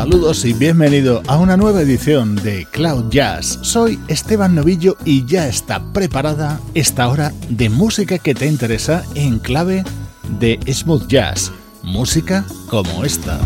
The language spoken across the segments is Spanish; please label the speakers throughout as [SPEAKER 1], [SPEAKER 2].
[SPEAKER 1] Saludos y bienvenido a una nueva edición de Cloud Jazz. Soy Esteban Novillo y ya está preparada esta hora de música que te interesa en clave de smooth jazz. Música como esta.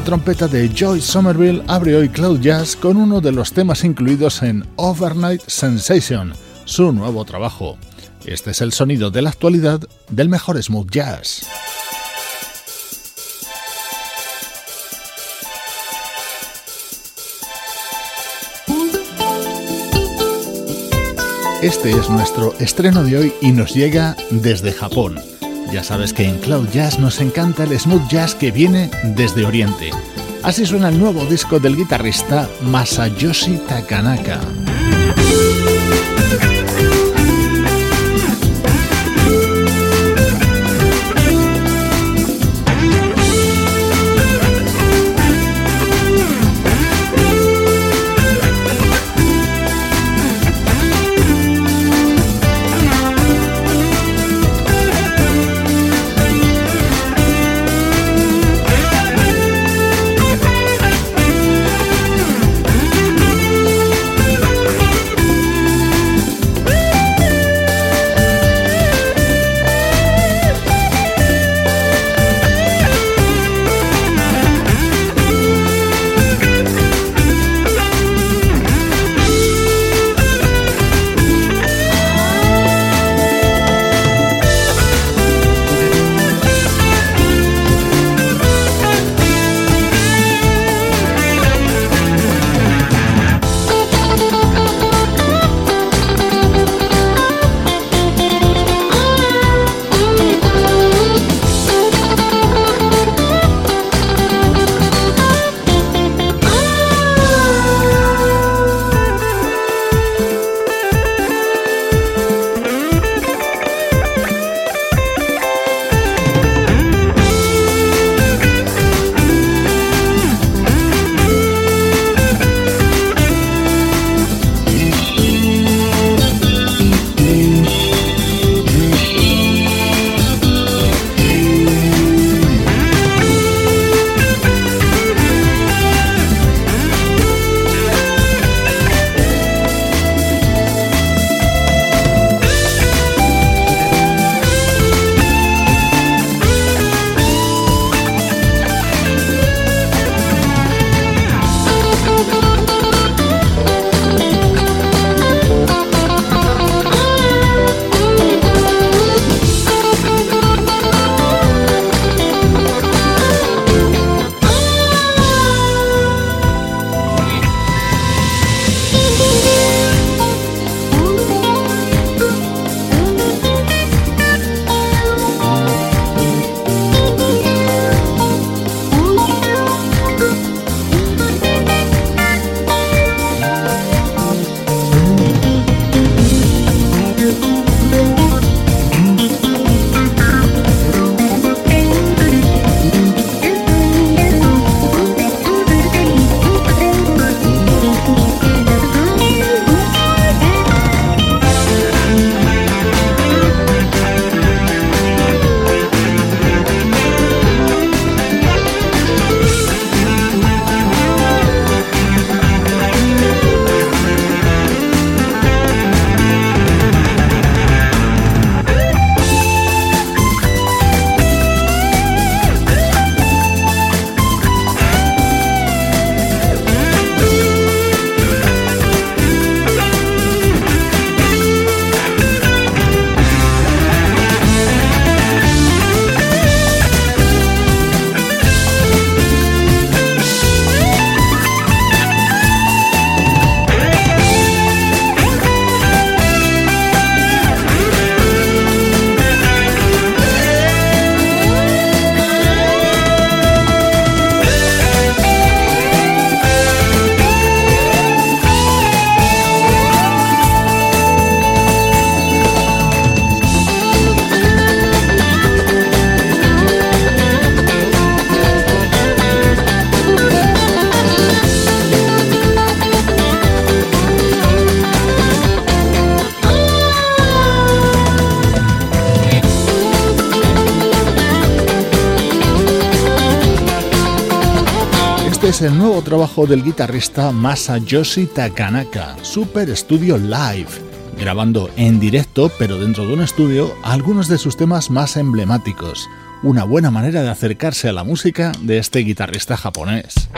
[SPEAKER 1] La trompeta de Joy Somerville abre hoy Cloud Jazz con uno de los temas incluidos en Overnight Sensation, su nuevo trabajo. Este es el sonido de la actualidad del mejor smooth jazz. Este es nuestro estreno de hoy y nos llega desde Japón. Ya sabes que en Cloud Jazz nos encanta el smooth jazz que viene desde Oriente. Así suena el nuevo disco del guitarrista Masayoshi Takanaka. El nuevo trabajo del guitarrista Masayoshi Takanaka, Super Studio Live, grabando en directo, pero dentro de un estudio, algunos de sus temas más emblemáticos. una buena manera de acercarse a la música de este guitarrista japonés.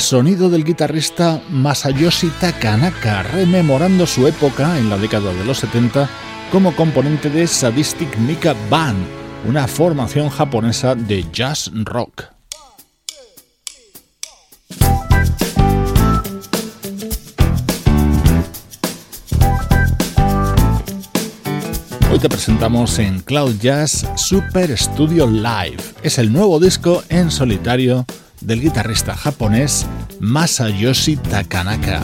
[SPEAKER 1] Sonido del guitarrista Masayoshi Takanaka, rememorando su época en la década de los 70 como componente de Sadistic Mika Band, una formación japonesa de jazz rock. Hoy te presentamos en Cloud Jazz Super Studio Live. Es el nuevo disco en solitario del guitarrista japonés Masayoshi Takanaka.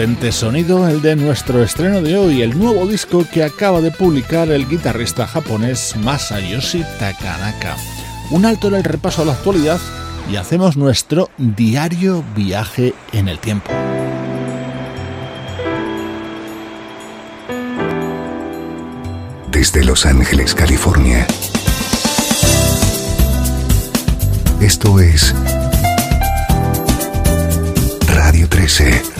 [SPEAKER 1] Potente sonido el de nuestro estreno de hoy, el nuevo disco que acaba de publicar el guitarrista japonés Masayoshi Takanaka. Un alto en el repaso a la actualidad y hacemos nuestro diario viaje en el tiempo.
[SPEAKER 2] Desde Los Ángeles, California. Esto es Radio 13.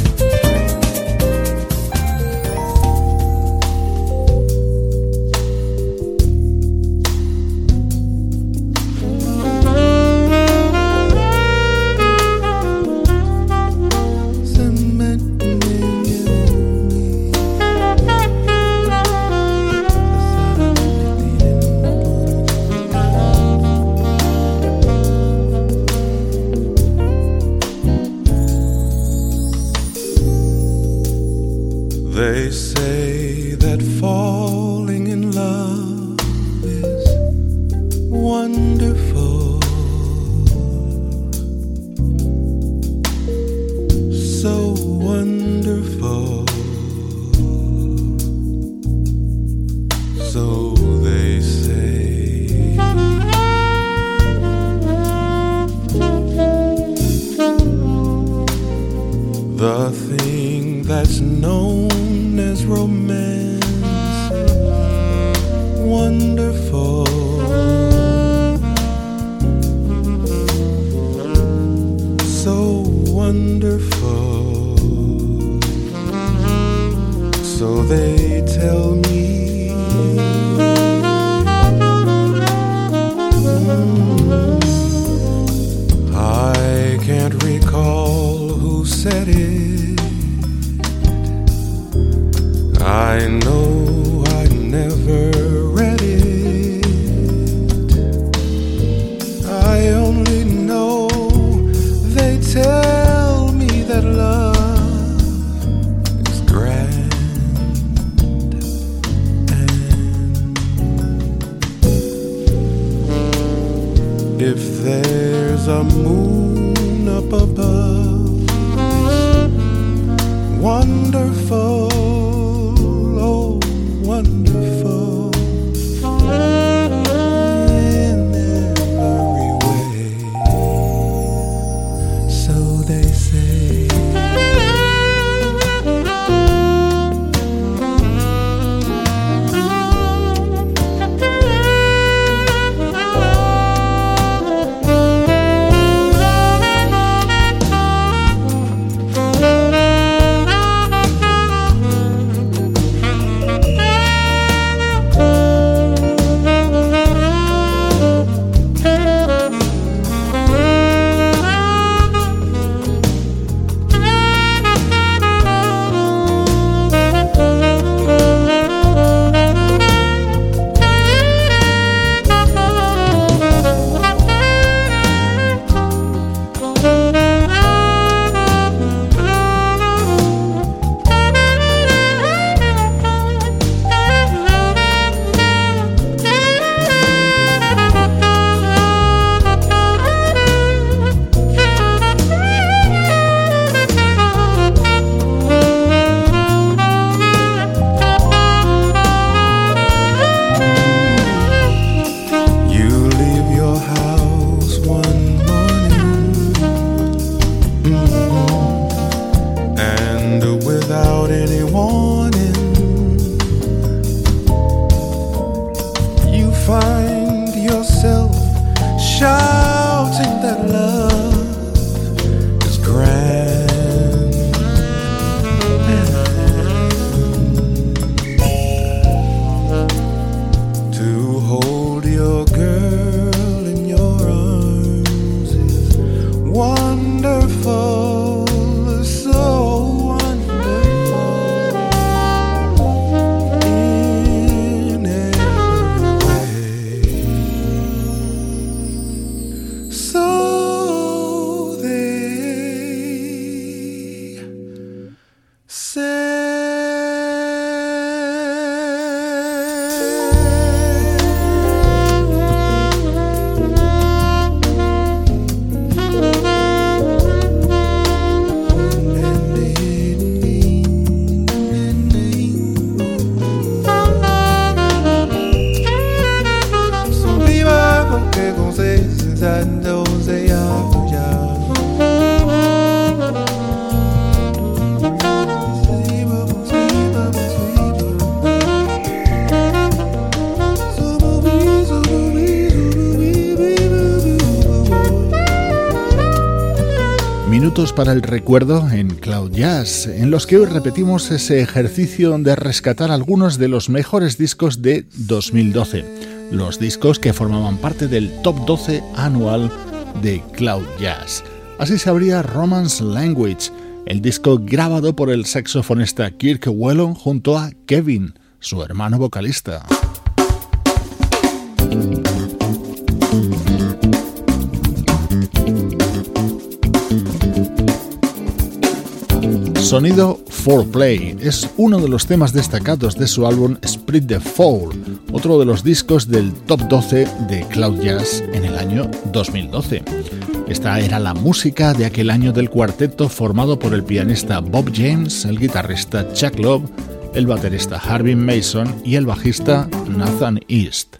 [SPEAKER 1] wonderful. So they tell me. Para el recuerdo en Cloud Jazz, en los que hoy repetimos ese ejercicio de rescatar algunos de los mejores discos de 2012, los discos que formaban parte del top 12 anual de Cloud Jazz. Así se abría Romance Language, el disco grabado por el saxofonista Kirk Whelan junto a Kevin, su hermano vocalista. Sonido 4Play es uno de los temas destacados de su álbum Split the Fall, otro de los discos del top 12 de Cloud Jazz en el año 2012. Esta era la música de aquel año del cuarteto formado por el pianista Bob James, el guitarrista Chuck Love, el baterista Harvey Mason y el bajista Nathan East.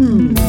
[SPEAKER 1] Mm-hmm.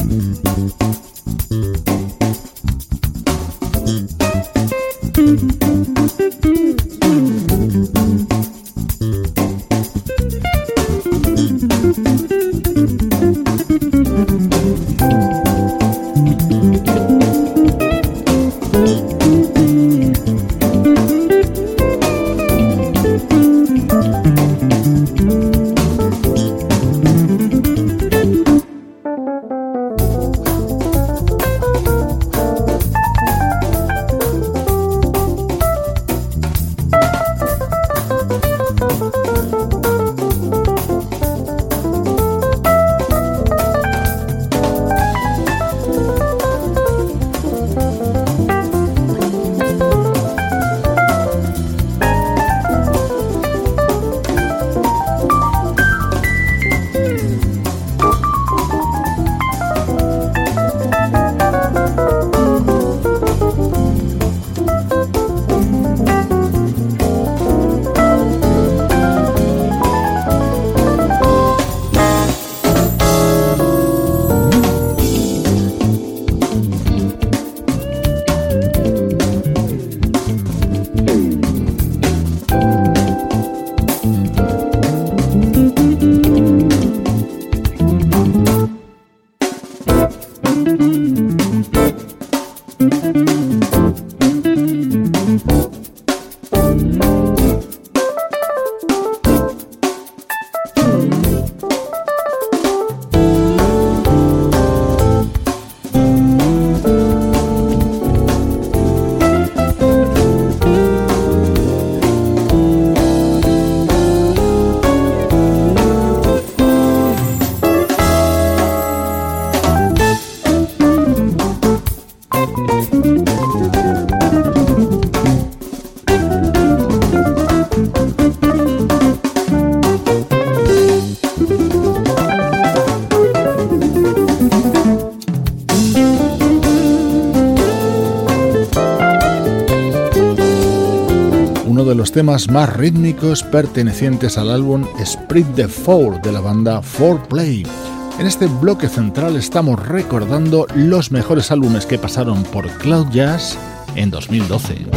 [SPEAKER 1] Temas más rítmicos pertenecientes al álbum Split the Four de la banda 4Play. En este bloque central estamos recordando los mejores álbumes que pasaron por Cloud Jazz en 2012.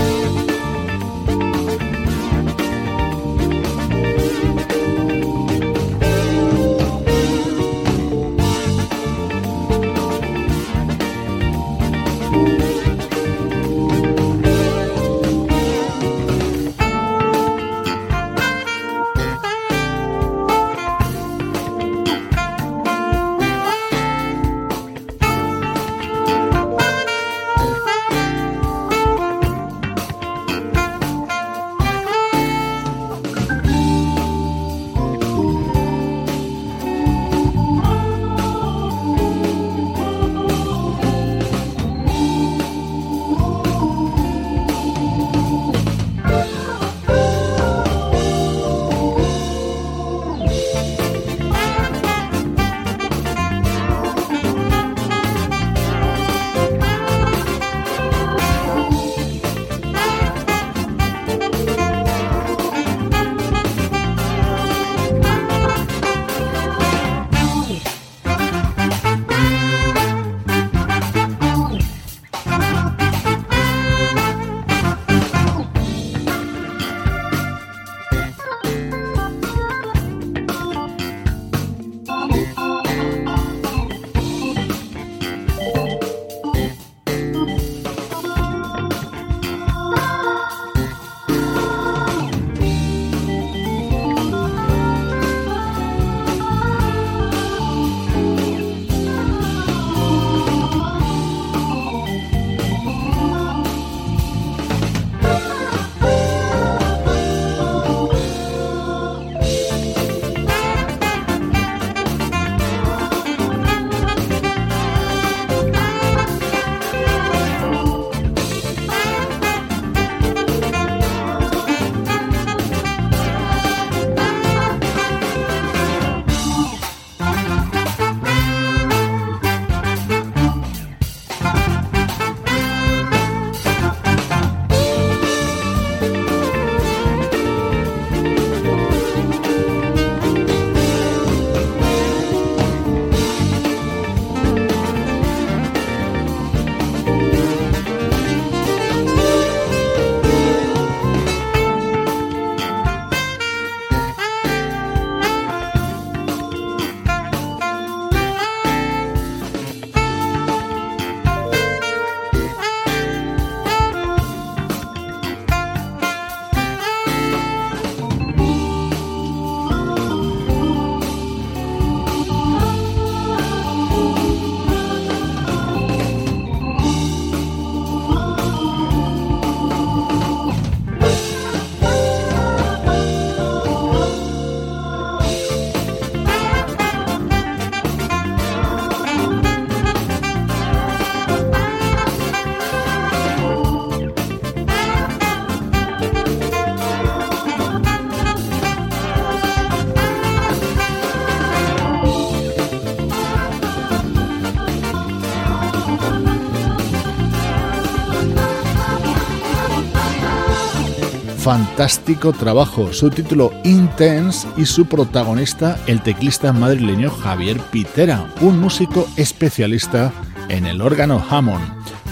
[SPEAKER 3] Fantástico trabajo, su título Intense y su protagonista el teclista madrileño Javier Pitera, un músico especialista en el órgano Hammond.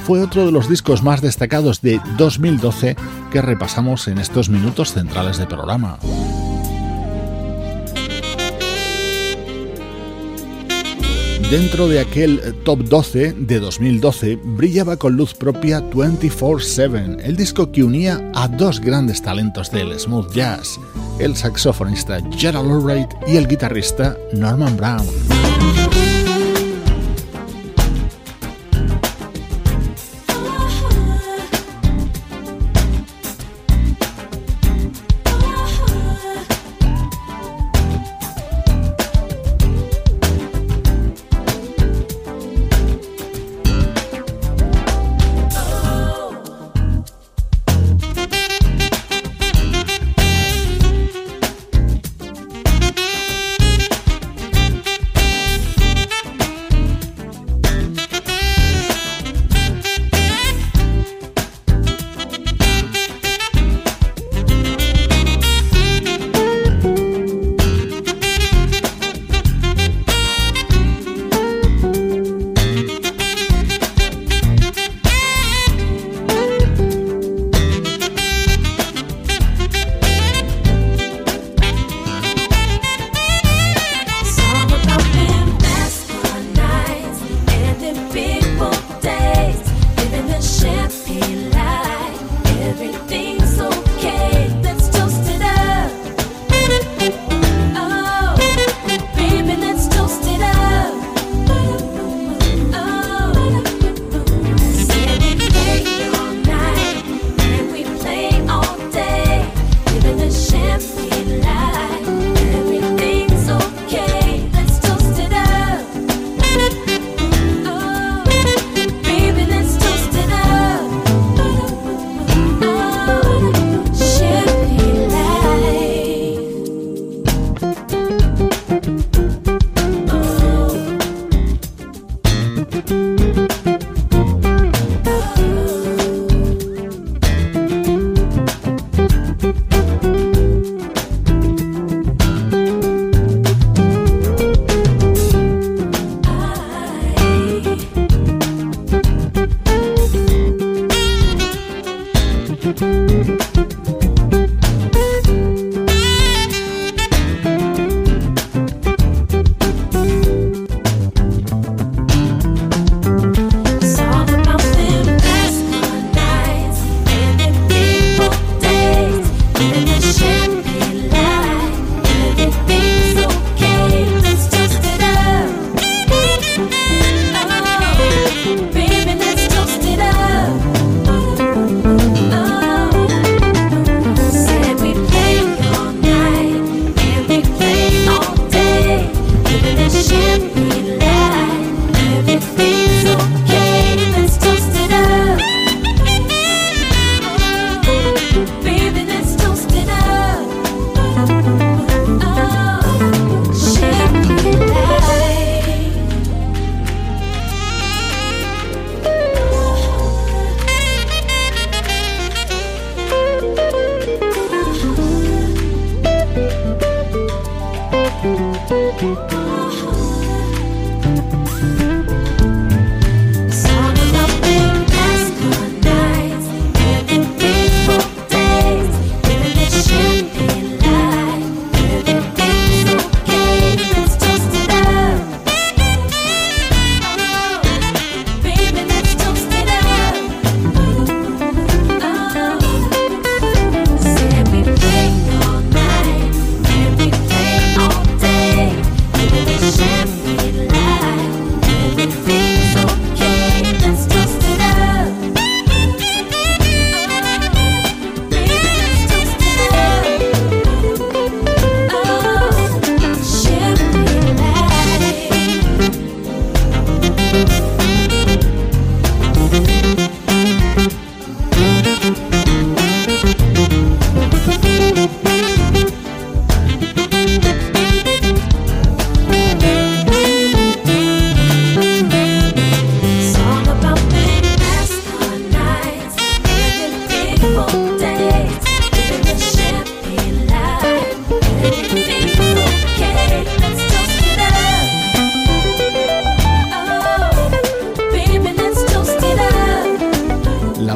[SPEAKER 3] Fue otro de los discos más destacados de 2012 que repasamos en estos minutos centrales de programa. Dentro de aquel top 12 de 2012 brillaba con luz propia 24-7, el disco que unía a dos grandes talentos del smooth jazz, el saxofonista Gerald Albright y el guitarrista Norman Brown.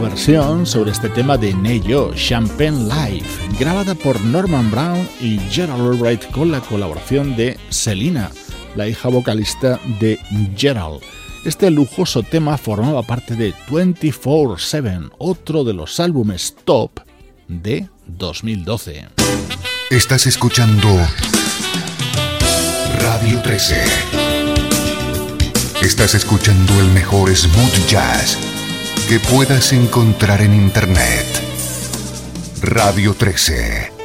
[SPEAKER 1] Versión sobre este tema de Neyo, Champagne Life, grabada por Norman Brown y Gerald Albright con la colaboración de Selina, la hija vocalista de Gerald. Este lujoso tema formaba parte de 24-7, otro de los álbumes top de 2012.
[SPEAKER 4] Estás escuchando Radio 13. Estás escuchando el mejor smooth jazz que puedas encontrar en Internet. Radio 13.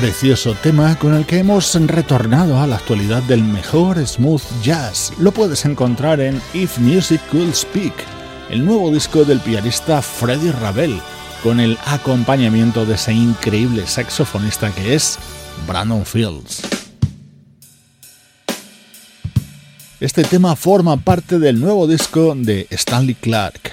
[SPEAKER 1] Precioso tema con el que hemos retornado a la actualidad del mejor smooth jazz. Lo puedes encontrar en If Music Could Speak, el nuevo disco del pianista Freddie Ravel, con el acompañamiento de ese increíble saxofonista que es Brandon Fields. Este tema forma parte del nuevo disco de Stanley Clark.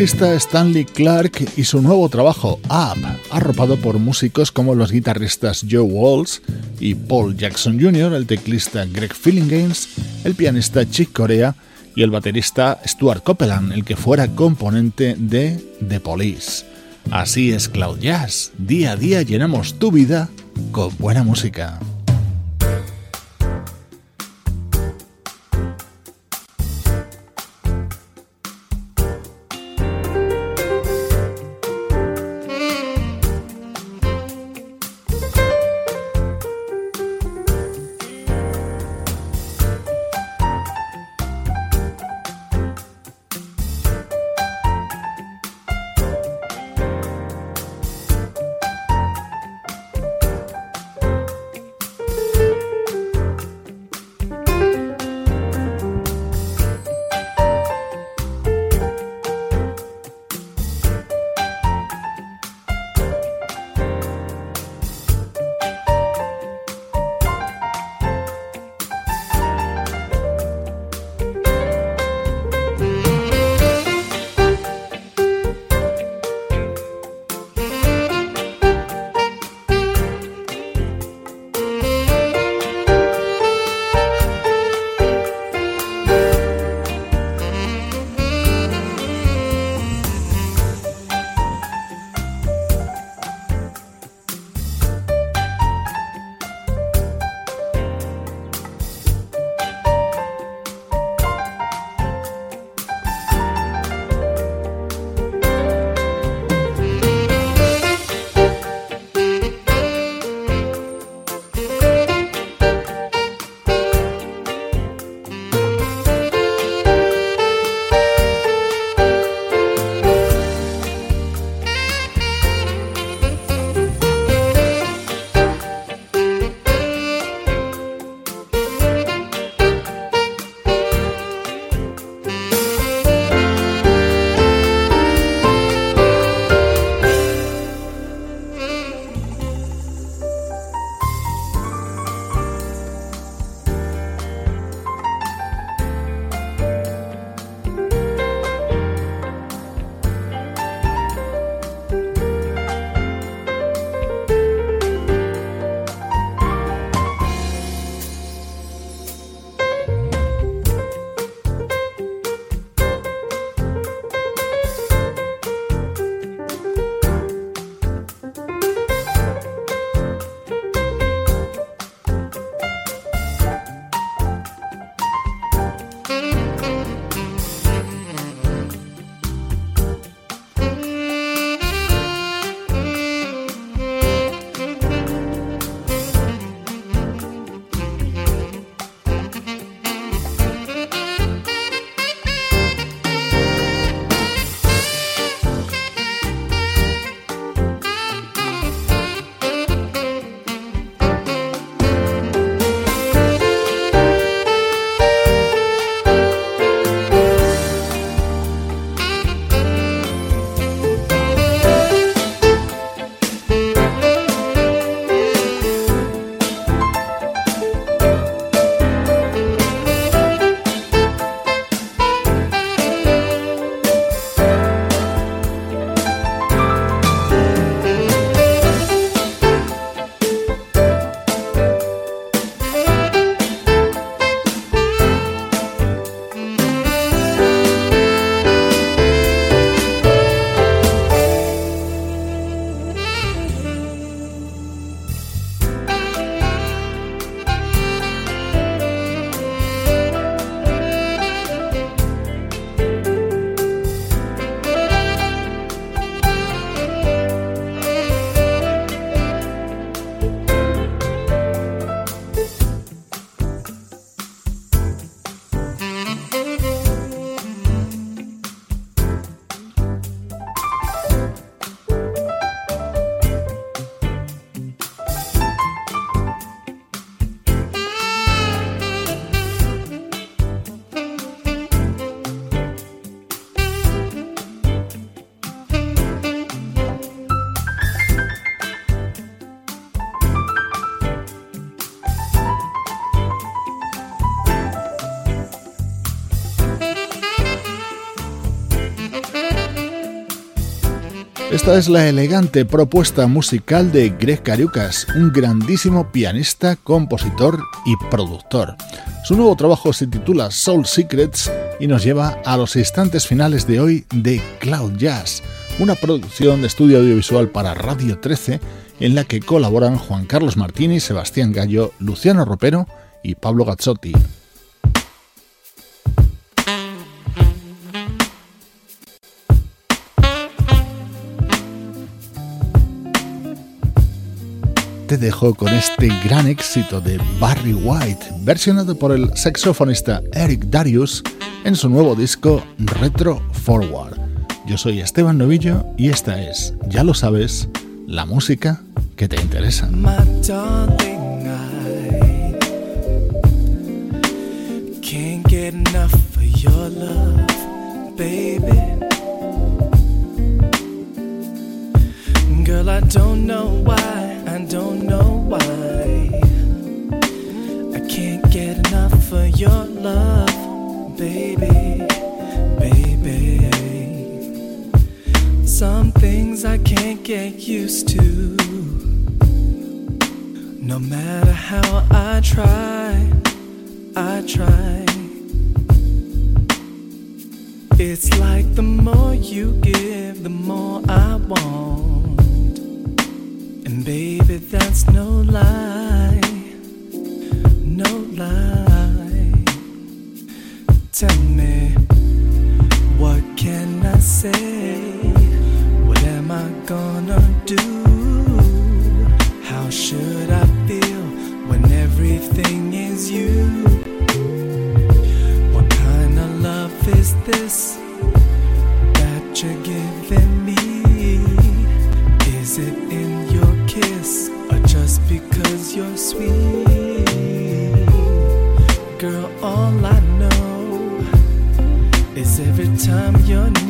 [SPEAKER 1] Bajista Stanley Clark y su nuevo trabajo Up, arropado por músicos como los guitarristas Joe Walls y Paul Jackson Jr., el teclista Greg Games, el pianista Chick Corea y el baterista Stuart Copeland, el que fuera componente de The Police. Así es Cloud Jazz, día a día llenamos tu vida con buena música.
[SPEAKER 3] Esta es la elegante propuesta musical de Greg Cariucas, un grandísimo pianista, compositor y productor. Su nuevo trabajo se titula Soul Secrets y nos lleva a los instantes finales de hoy de Cloud Jazz, una producción de estudio audiovisual para Radio 13 en la que colaboran Juan Carlos Martini, Sebastián Gallo, Luciano Ropero y Pablo Gazzotti. Te dejo con este gran éxito de Barry White, versionado por el saxofonista Eric Darius en su nuevo disco Retro Forward. Yo soy Esteban Novillo y esta es, ya lo sabes, la música que te interesa. Girl. Don't know why. I can't get enough of your love, baby, baby. Some things I can't get used to. No matter how I try, I try. It's like the more you give, the more I want. And baby, that's no lie, no lie. Tell me, what can I say? Time you're near,